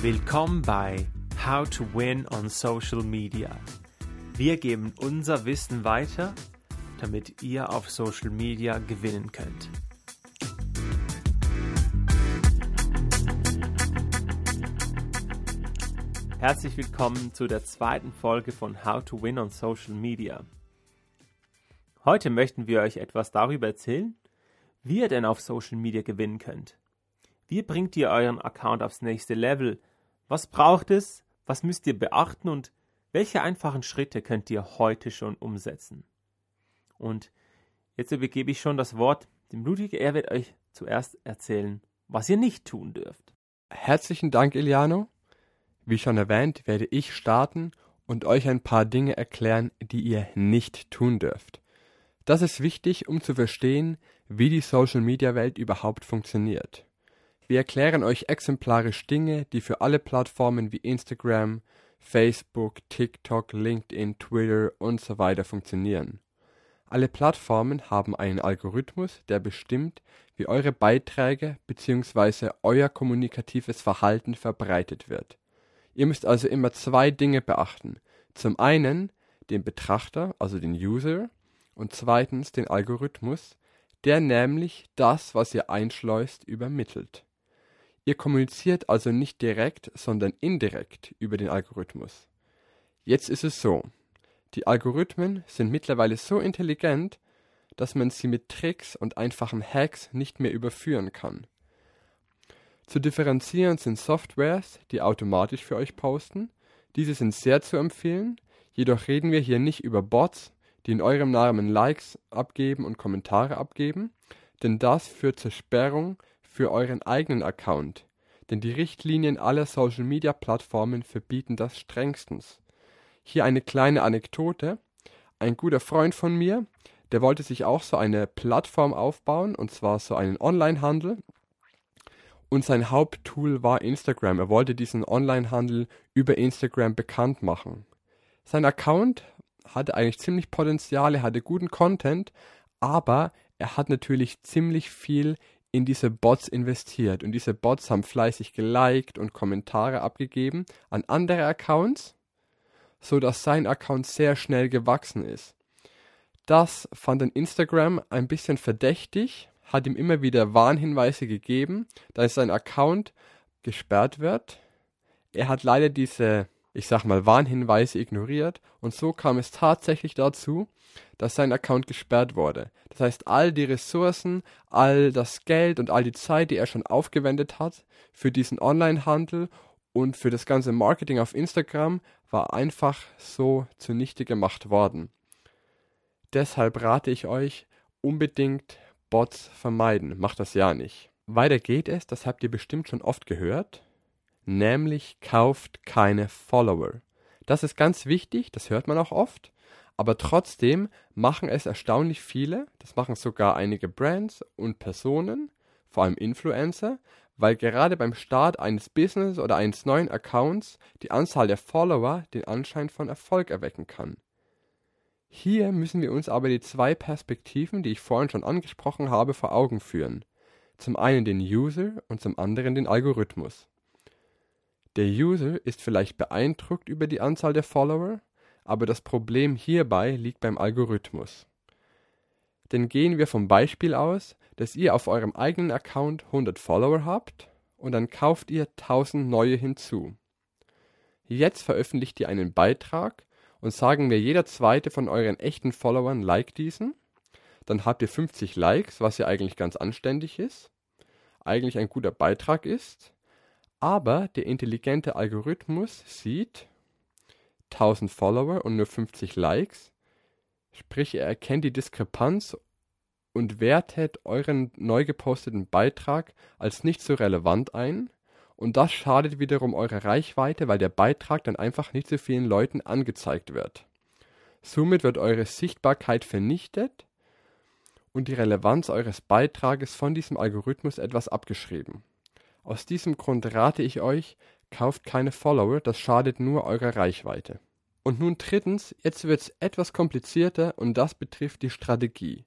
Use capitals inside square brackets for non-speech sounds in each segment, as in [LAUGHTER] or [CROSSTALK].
Willkommen bei How to Win on Social Media. Wir geben unser Wissen weiter, damit ihr auf Social Media gewinnen könnt. Herzlich willkommen zu der zweiten Folge von How to Win on Social Media. Heute möchten wir euch etwas darüber erzählen, wie ihr denn auf Social Media gewinnen könnt. Wie bringt ihr euren Account aufs nächste Level? Was braucht es? Was müsst ihr beachten und welche einfachen Schritte könnt ihr heute schon umsetzen? Und jetzt übergebe ich schon das Wort dem Ludwig. Er wird euch zuerst erzählen, was ihr nicht tun dürft. Herzlichen Dank, Iliano. Wie schon erwähnt, werde ich starten und euch ein paar Dinge erklären, die ihr nicht tun dürft. Das ist wichtig, um zu verstehen, wie die Social-Media-Welt überhaupt funktioniert. Wir erklären euch exemplarisch Dinge, die für alle Plattformen wie Instagram, Facebook, TikTok, LinkedIn, Twitter und so weiter funktionieren. Alle Plattformen haben einen Algorithmus, der bestimmt, wie eure Beiträge bzw. euer kommunikatives Verhalten verbreitet wird. Ihr müsst also immer zwei Dinge beachten. Zum einen den Betrachter, also den User, und zweitens den Algorithmus, der nämlich das, was ihr einschleust, übermittelt. Ihr kommuniziert also nicht direkt, sondern indirekt über den Algorithmus. Jetzt ist es so, die Algorithmen sind mittlerweile so intelligent, dass man sie mit Tricks und einfachen Hacks nicht mehr überführen kann. Zu differenzieren sind Softwares, die automatisch für euch posten. Diese sind sehr zu empfehlen, jedoch reden wir hier nicht über Bots, die in eurem Namen Likes abgeben und Kommentare abgeben, denn das führt zur Sperrung für euren eigenen Account, denn die Richtlinien aller Social-Media-Plattformen verbieten das strengstens. Hier eine kleine Anekdote. Ein guter Freund von mir, der wollte sich auch so eine Plattform aufbauen, und zwar so einen Online-Handel. Und sein Haupttool war Instagram. Er wollte diesen Online-Handel über Instagram bekannt machen. Sein Account hatte eigentlich ziemlich Potenzial, er hatte guten Content, aber er hat natürlich ziemlich viel in diese Bots investiert und diese Bots haben fleißig geliked und Kommentare abgegeben an andere Accounts, so dass sein Account sehr schnell gewachsen ist. Das fand dann Instagram ein bisschen verdächtig, hat ihm immer wieder Warnhinweise gegeben, dass sein Account gesperrt wird. Er hat leider diese ich sag mal, Warnhinweise ignoriert und so kam es tatsächlich dazu, dass sein Account gesperrt wurde. Das heißt, all die Ressourcen, all das Geld und all die Zeit, die er schon aufgewendet hat für diesen Online-Handel und für das ganze Marketing auf Instagram, war einfach so zunichte gemacht worden. Deshalb rate ich euch, unbedingt Bots vermeiden. Macht das ja nicht. Weiter geht es, das habt ihr bestimmt schon oft gehört nämlich kauft keine Follower. Das ist ganz wichtig, das hört man auch oft, aber trotzdem machen es erstaunlich viele, das machen sogar einige Brands und Personen, vor allem Influencer, weil gerade beim Start eines Business oder eines neuen Accounts die Anzahl der Follower den Anschein von Erfolg erwecken kann. Hier müssen wir uns aber die zwei Perspektiven, die ich vorhin schon angesprochen habe, vor Augen führen. Zum einen den User und zum anderen den Algorithmus. Der User ist vielleicht beeindruckt über die Anzahl der Follower, aber das Problem hierbei liegt beim Algorithmus. Denn gehen wir vom Beispiel aus, dass ihr auf eurem eigenen Account 100 Follower habt und dann kauft ihr 1000 neue hinzu. Jetzt veröffentlicht ihr einen Beitrag und sagen wir jeder zweite von euren echten Followern liked diesen, dann habt ihr 50 Likes, was ja eigentlich ganz anständig ist, eigentlich ein guter Beitrag ist, aber der intelligente Algorithmus sieht 1000 Follower und nur 50 Likes, sprich er erkennt die Diskrepanz und wertet euren neu geposteten Beitrag als nicht so relevant ein und das schadet wiederum eurer Reichweite, weil der Beitrag dann einfach nicht so vielen Leuten angezeigt wird. Somit wird eure Sichtbarkeit vernichtet und die Relevanz eures Beitrages von diesem Algorithmus etwas abgeschrieben. Aus diesem Grund rate ich euch, kauft keine Follower, das schadet nur eurer Reichweite. Und nun drittens, jetzt wird es etwas komplizierter und das betrifft die Strategie.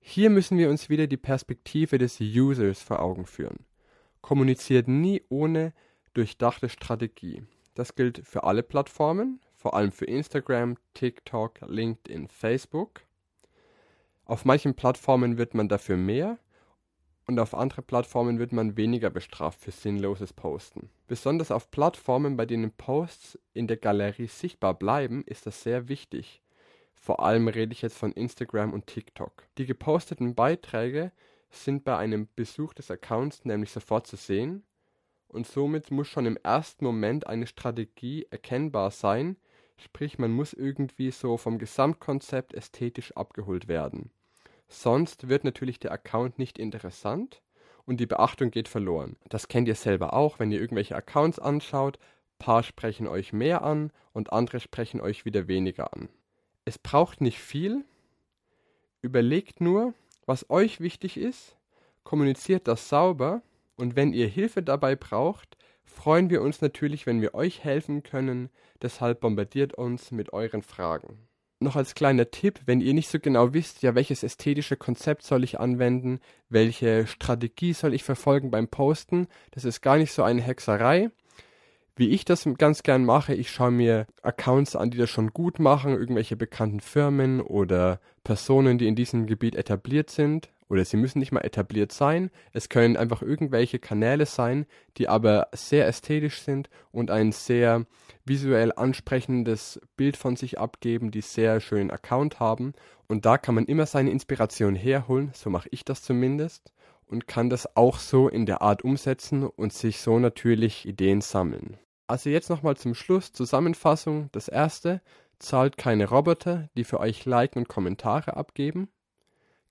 Hier müssen wir uns wieder die Perspektive des Users vor Augen führen. Kommuniziert nie ohne durchdachte Strategie. Das gilt für alle Plattformen, vor allem für Instagram, TikTok, LinkedIn, Facebook. Auf manchen Plattformen wird man dafür mehr und auf andere Plattformen wird man weniger bestraft für sinnloses Posten. Besonders auf Plattformen, bei denen Posts in der Galerie sichtbar bleiben, ist das sehr wichtig. Vor allem rede ich jetzt von Instagram und TikTok. Die geposteten Beiträge sind bei einem Besuch des Accounts nämlich sofort zu sehen und somit muss schon im ersten Moment eine Strategie erkennbar sein, sprich man muss irgendwie so vom Gesamtkonzept ästhetisch abgeholt werden. Sonst wird natürlich der Account nicht interessant und die Beachtung geht verloren. Das kennt ihr selber auch, wenn ihr irgendwelche Accounts anschaut, paar sprechen euch mehr an und andere sprechen euch wieder weniger an. Es braucht nicht viel, überlegt nur, was euch wichtig ist, kommuniziert das sauber und wenn ihr Hilfe dabei braucht, freuen wir uns natürlich, wenn wir euch helfen können, deshalb bombardiert uns mit euren Fragen. Noch als kleiner Tipp, wenn ihr nicht so genau wisst, ja, welches ästhetische Konzept soll ich anwenden, welche Strategie soll ich verfolgen beim Posten, das ist gar nicht so eine Hexerei. Wie ich das ganz gern mache, ich schaue mir Accounts an, die das schon gut machen, irgendwelche bekannten Firmen oder Personen, die in diesem Gebiet etabliert sind oder sie müssen nicht mal etabliert sein. Es können einfach irgendwelche Kanäle sein, die aber sehr ästhetisch sind und ein sehr visuell ansprechendes Bild von sich abgeben, die sehr schönen Account haben. Und da kann man immer seine Inspiration herholen, so mache ich das zumindest, und kann das auch so in der Art umsetzen und sich so natürlich Ideen sammeln. Also jetzt nochmal zum Schluss Zusammenfassung. Das erste, zahlt keine Roboter, die für euch Liken und Kommentare abgeben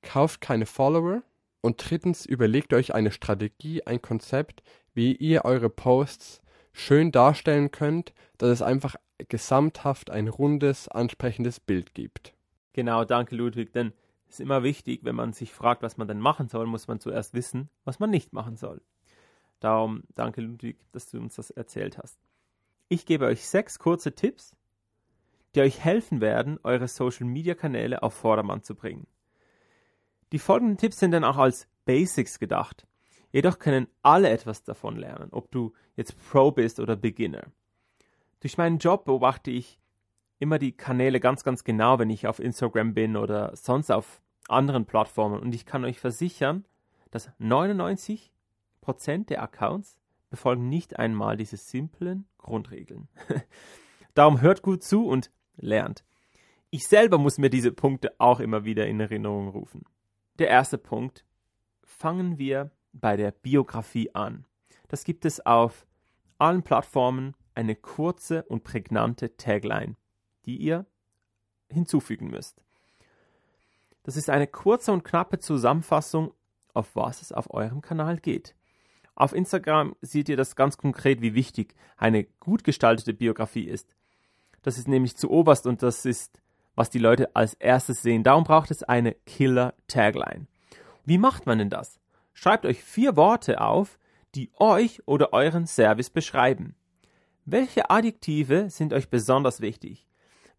kauft keine Follower und drittens überlegt euch eine Strategie, ein Konzept, wie ihr eure Posts schön darstellen könnt, dass es einfach gesamthaft ein rundes, ansprechendes Bild gibt. Genau, danke Ludwig, denn es ist immer wichtig, wenn man sich fragt, was man denn machen soll, muss man zuerst wissen, was man nicht machen soll. Darum danke Ludwig, dass du uns das erzählt hast. Ich gebe euch sechs kurze Tipps, die euch helfen werden, eure Social-Media-Kanäle auf Vordermann zu bringen. Die folgenden Tipps sind dann auch als Basics gedacht. Jedoch können alle etwas davon lernen, ob du jetzt Pro bist oder Beginner. Durch meinen Job beobachte ich immer die Kanäle ganz, ganz genau, wenn ich auf Instagram bin oder sonst auf anderen Plattformen. Und ich kann euch versichern, dass 99% der Accounts befolgen nicht einmal diese simplen Grundregeln. [LAUGHS] Darum hört gut zu und lernt. Ich selber muss mir diese Punkte auch immer wieder in Erinnerung rufen. Der erste Punkt. Fangen wir bei der Biografie an. Das gibt es auf allen Plattformen eine kurze und prägnante Tagline, die ihr hinzufügen müsst. Das ist eine kurze und knappe Zusammenfassung, auf was es auf eurem Kanal geht. Auf Instagram seht ihr das ganz konkret, wie wichtig eine gut gestaltete Biografie ist. Das ist nämlich zu oberst und das ist was die Leute als erstes sehen. Darum braucht es eine Killer-Tagline. Wie macht man denn das? Schreibt euch vier Worte auf, die euch oder euren Service beschreiben. Welche Adjektive sind euch besonders wichtig?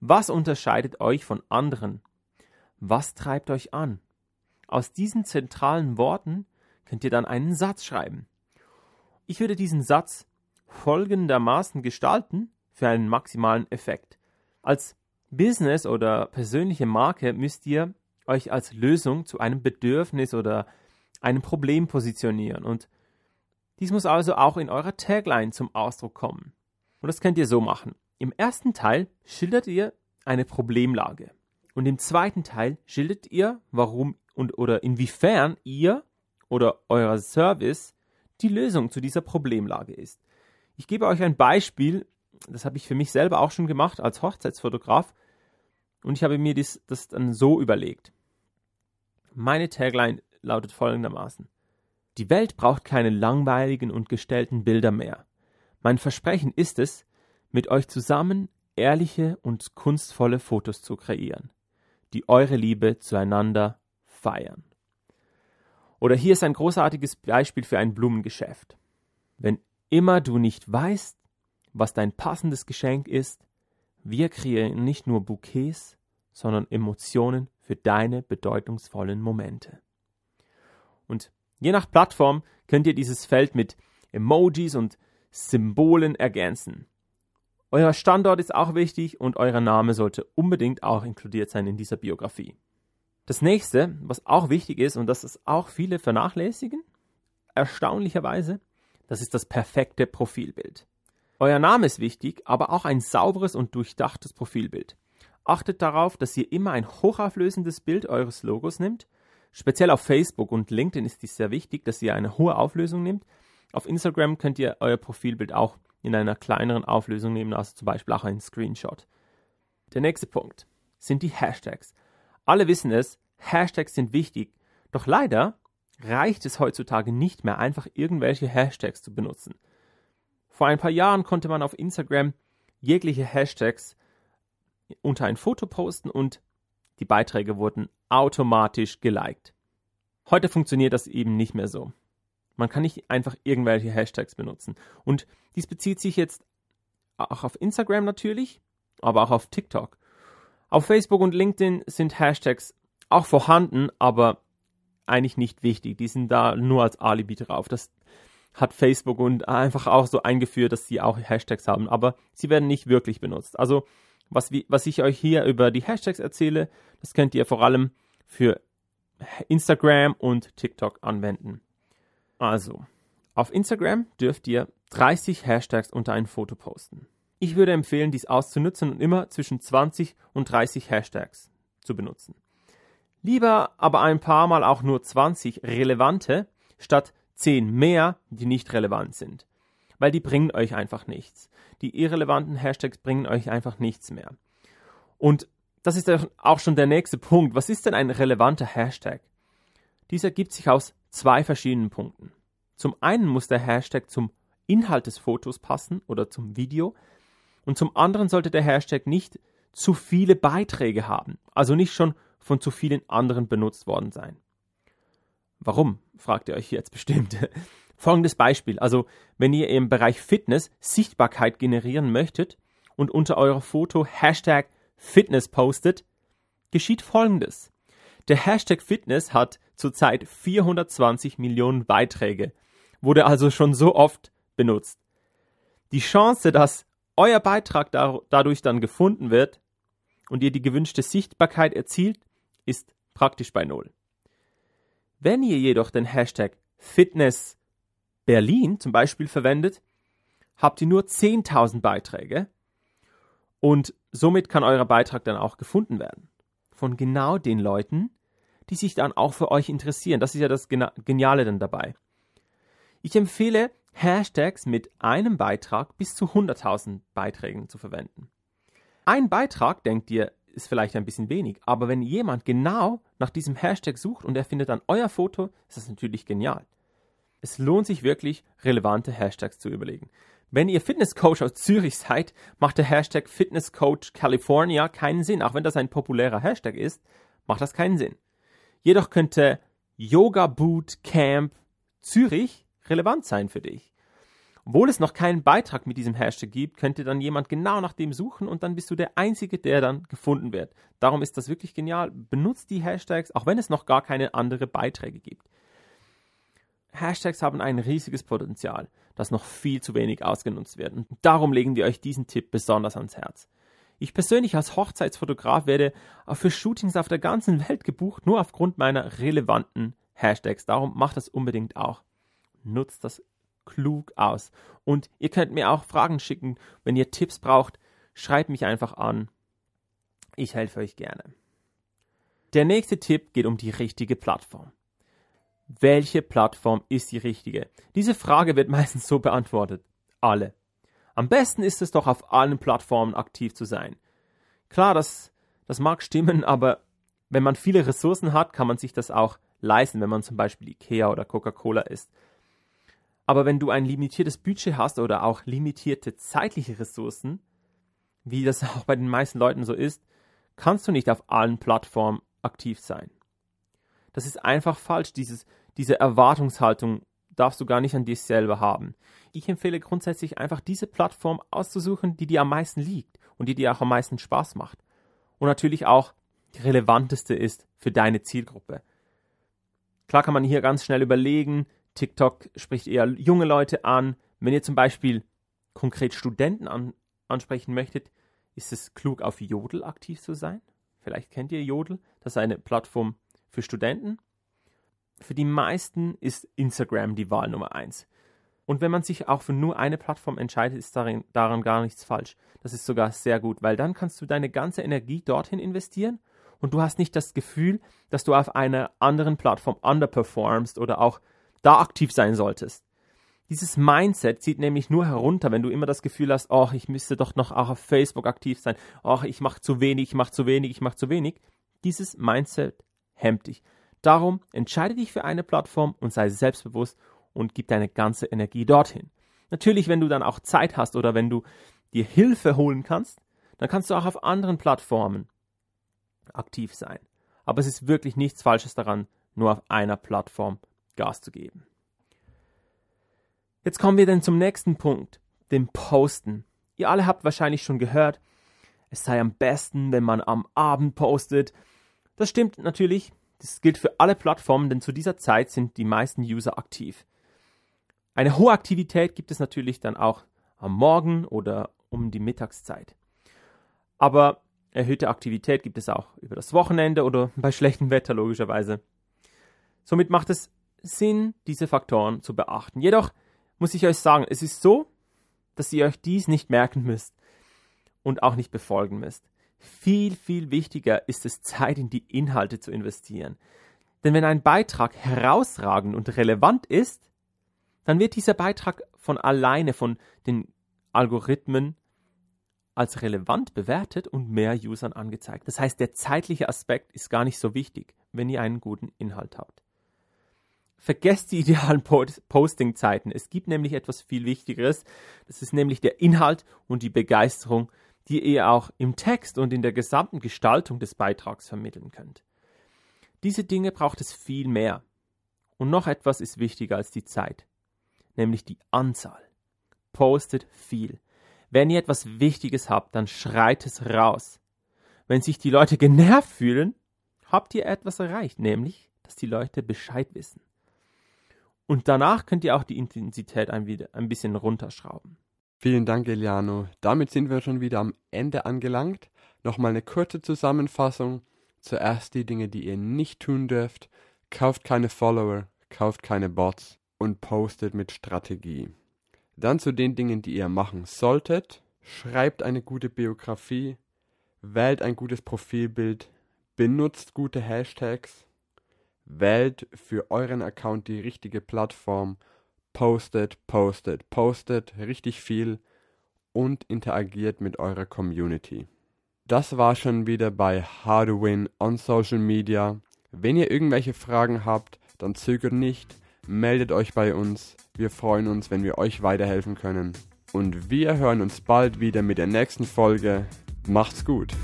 Was unterscheidet euch von anderen? Was treibt euch an? Aus diesen zentralen Worten könnt ihr dann einen Satz schreiben. Ich würde diesen Satz folgendermaßen gestalten für einen maximalen Effekt. Als Business oder persönliche Marke müsst ihr euch als Lösung zu einem Bedürfnis oder einem Problem positionieren und dies muss also auch in eurer Tagline zum Ausdruck kommen. Und das könnt ihr so machen. Im ersten Teil schildert ihr eine Problemlage und im zweiten Teil schildert ihr, warum und oder inwiefern ihr oder euer Service die Lösung zu dieser Problemlage ist. Ich gebe euch ein Beispiel, das habe ich für mich selber auch schon gemacht als Hochzeitsfotograf. Und ich habe mir dies, das dann so überlegt. Meine Tagline lautet folgendermaßen. Die Welt braucht keine langweiligen und gestellten Bilder mehr. Mein Versprechen ist es, mit euch zusammen ehrliche und kunstvolle Fotos zu kreieren, die eure Liebe zueinander feiern. Oder hier ist ein großartiges Beispiel für ein Blumengeschäft. Wenn immer du nicht weißt, was dein passendes Geschenk ist, wir kreieren nicht nur Bouquets, sondern Emotionen für deine bedeutungsvollen Momente. Und je nach Plattform könnt ihr dieses Feld mit Emojis und Symbolen ergänzen. Euer Standort ist auch wichtig und euer Name sollte unbedingt auch inkludiert sein in dieser Biografie. Das nächste, was auch wichtig ist und das ist auch viele vernachlässigen, erstaunlicherweise, das ist das perfekte Profilbild. Euer Name ist wichtig, aber auch ein sauberes und durchdachtes Profilbild. Achtet darauf, dass ihr immer ein hochauflösendes Bild eures Logos nimmt. Speziell auf Facebook und LinkedIn ist dies sehr wichtig, dass ihr eine hohe Auflösung nehmt. Auf Instagram könnt ihr euer Profilbild auch in einer kleineren Auflösung nehmen, also zum Beispiel auch einen Screenshot. Der nächste Punkt sind die Hashtags. Alle wissen es, Hashtags sind wichtig, doch leider reicht es heutzutage nicht mehr, einfach irgendwelche Hashtags zu benutzen. Vor ein paar Jahren konnte man auf Instagram jegliche Hashtags unter ein Foto posten und die Beiträge wurden automatisch geliked. Heute funktioniert das eben nicht mehr so. Man kann nicht einfach irgendwelche Hashtags benutzen. Und dies bezieht sich jetzt auch auf Instagram natürlich, aber auch auf TikTok. Auf Facebook und LinkedIn sind Hashtags auch vorhanden, aber eigentlich nicht wichtig. Die sind da nur als Alibi drauf. Das hat Facebook und einfach auch so eingeführt, dass sie auch Hashtags haben, aber sie werden nicht wirklich benutzt. Also was, was ich euch hier über die Hashtags erzähle, das könnt ihr vor allem für Instagram und TikTok anwenden. Also, auf Instagram dürft ihr 30 Hashtags unter ein Foto posten. Ich würde empfehlen, dies auszunutzen und immer zwischen 20 und 30 Hashtags zu benutzen. Lieber aber ein paar Mal auch nur 20 relevante statt 10 mehr, die nicht relevant sind. Weil die bringen euch einfach nichts. Die irrelevanten Hashtags bringen euch einfach nichts mehr. Und das ist auch schon der nächste Punkt. Was ist denn ein relevanter Hashtag? Dieser ergibt sich aus zwei verschiedenen Punkten. Zum einen muss der Hashtag zum Inhalt des Fotos passen oder zum Video und zum anderen sollte der Hashtag nicht zu viele Beiträge haben, also nicht schon von zu vielen anderen benutzt worden sein. Warum, fragt ihr euch jetzt bestimmt. [LAUGHS] Folgendes Beispiel, also wenn ihr im Bereich Fitness Sichtbarkeit generieren möchtet und unter eurer Foto Hashtag Fitness postet, geschieht Folgendes. Der Hashtag Fitness hat zurzeit 420 Millionen Beiträge, wurde also schon so oft benutzt. Die Chance, dass euer Beitrag dadurch dann gefunden wird und ihr die gewünschte Sichtbarkeit erzielt, ist praktisch bei Null. Wenn ihr jedoch den Hashtag Fitness Berlin zum Beispiel verwendet, habt ihr nur 10.000 Beiträge und somit kann euer Beitrag dann auch gefunden werden. Von genau den Leuten, die sich dann auch für euch interessieren. Das ist ja das Geniale dann dabei. Ich empfehle, Hashtags mit einem Beitrag bis zu 100.000 Beiträgen zu verwenden. Ein Beitrag, denkt ihr, ist vielleicht ein bisschen wenig, aber wenn jemand genau nach diesem Hashtag sucht und er findet dann euer Foto, ist das natürlich genial. Es lohnt sich wirklich, relevante Hashtags zu überlegen. Wenn ihr Fitnesscoach aus Zürich seid, macht der Hashtag Fitnesscoach California keinen Sinn. Auch wenn das ein populärer Hashtag ist, macht das keinen Sinn. Jedoch könnte Yoga Boot Camp Zürich relevant sein für dich. Obwohl es noch keinen Beitrag mit diesem Hashtag gibt, könnte dann jemand genau nach dem suchen und dann bist du der Einzige, der dann gefunden wird. Darum ist das wirklich genial. Benutzt die Hashtags, auch wenn es noch gar keine anderen Beiträge gibt. Hashtags haben ein riesiges Potenzial, das noch viel zu wenig ausgenutzt wird. Und darum legen wir euch diesen Tipp besonders ans Herz. Ich persönlich als Hochzeitsfotograf werde auch für Shootings auf der ganzen Welt gebucht, nur aufgrund meiner relevanten Hashtags. Darum macht das unbedingt auch. Nutzt das klug aus. Und ihr könnt mir auch Fragen schicken. Wenn ihr Tipps braucht, schreibt mich einfach an. Ich helfe euch gerne. Der nächste Tipp geht um die richtige Plattform. Welche Plattform ist die richtige? Diese Frage wird [LAUGHS] meistens so beantwortet. Alle. Am besten ist es doch auf allen Plattformen aktiv zu sein. Klar, das, das mag stimmen, aber wenn man viele Ressourcen hat, kann man sich das auch leisten, wenn man zum Beispiel Ikea oder Coca-Cola ist. Aber wenn du ein limitiertes Budget hast oder auch limitierte zeitliche Ressourcen, wie das [LAUGHS] auch bei den meisten Leuten so ist, kannst du nicht auf allen Plattformen aktiv sein. Das ist einfach falsch. Dieses, diese Erwartungshaltung darfst du gar nicht an dich selber haben. Ich empfehle grundsätzlich einfach diese Plattform auszusuchen, die dir am meisten liegt und die dir auch am meisten Spaß macht. Und natürlich auch die relevanteste ist für deine Zielgruppe. Klar kann man hier ganz schnell überlegen, TikTok spricht eher junge Leute an. Wenn ihr zum Beispiel konkret Studenten an, ansprechen möchtet, ist es klug, auf Jodel aktiv zu sein. Vielleicht kennt ihr Jodel, das ist eine Plattform für Studenten. Für die meisten ist Instagram die Wahl Nummer eins. Und wenn man sich auch für nur eine Plattform entscheidet, ist darin, daran gar nichts falsch. Das ist sogar sehr gut, weil dann kannst du deine ganze Energie dorthin investieren und du hast nicht das Gefühl, dass du auf einer anderen Plattform underperformst oder auch da aktiv sein solltest. Dieses Mindset zieht nämlich nur herunter, wenn du immer das Gefühl hast, oh, ich müsste doch noch auch auf Facebook aktiv sein, oh, ich mache zu wenig, ich mache zu wenig, ich mache zu wenig. Dieses Mindset hemmt dich. Darum entscheide dich für eine Plattform und sei selbstbewusst und gib deine ganze Energie dorthin. Natürlich, wenn du dann auch Zeit hast oder wenn du dir Hilfe holen kannst, dann kannst du auch auf anderen Plattformen aktiv sein. Aber es ist wirklich nichts Falsches daran, nur auf einer Plattform Gas zu geben. Jetzt kommen wir dann zum nächsten Punkt, dem Posten. Ihr alle habt wahrscheinlich schon gehört, es sei am besten, wenn man am Abend postet. Das stimmt natürlich, das gilt für alle Plattformen, denn zu dieser Zeit sind die meisten User aktiv. Eine hohe Aktivität gibt es natürlich dann auch am Morgen oder um die Mittagszeit. Aber erhöhte Aktivität gibt es auch über das Wochenende oder bei schlechtem Wetter logischerweise. Somit macht es Sinn, diese Faktoren zu beachten. Jedoch muss ich euch sagen, es ist so, dass ihr euch dies nicht merken müsst und auch nicht befolgen müsst. Viel, viel wichtiger ist es, Zeit in die Inhalte zu investieren. Denn wenn ein Beitrag herausragend und relevant ist, dann wird dieser Beitrag von alleine von den Algorithmen als relevant bewertet und mehr Usern angezeigt. Das heißt, der zeitliche Aspekt ist gar nicht so wichtig, wenn ihr einen guten Inhalt habt. Vergesst die idealen Posting-Zeiten. Es gibt nämlich etwas viel Wichtigeres. Das ist nämlich der Inhalt und die Begeisterung, die ihr auch im Text und in der gesamten Gestaltung des Beitrags vermitteln könnt. Diese Dinge braucht es viel mehr. Und noch etwas ist wichtiger als die Zeit nämlich die Anzahl. Postet viel. Wenn ihr etwas Wichtiges habt, dann schreit es raus. Wenn sich die Leute genervt fühlen, habt ihr etwas erreicht, nämlich, dass die Leute Bescheid wissen. Und danach könnt ihr auch die Intensität ein, ein bisschen runterschrauben. Vielen Dank, Eliano. Damit sind wir schon wieder am Ende angelangt. Nochmal eine kurze Zusammenfassung. Zuerst die Dinge, die ihr nicht tun dürft. Kauft keine Follower, kauft keine Bots, und postet mit Strategie. Dann zu den Dingen, die ihr machen solltet. Schreibt eine gute Biografie, wählt ein gutes Profilbild, benutzt gute Hashtags, wählt für euren Account die richtige Plattform, postet, postet, postet richtig viel und interagiert mit eurer Community. Das war schon wieder bei How to Win on Social Media. Wenn ihr irgendwelche Fragen habt, dann zögert nicht meldet euch bei uns. Wir freuen uns, wenn wir euch weiterhelfen können. Und wir hören uns bald wieder mit der nächsten Folge. Macht's gut.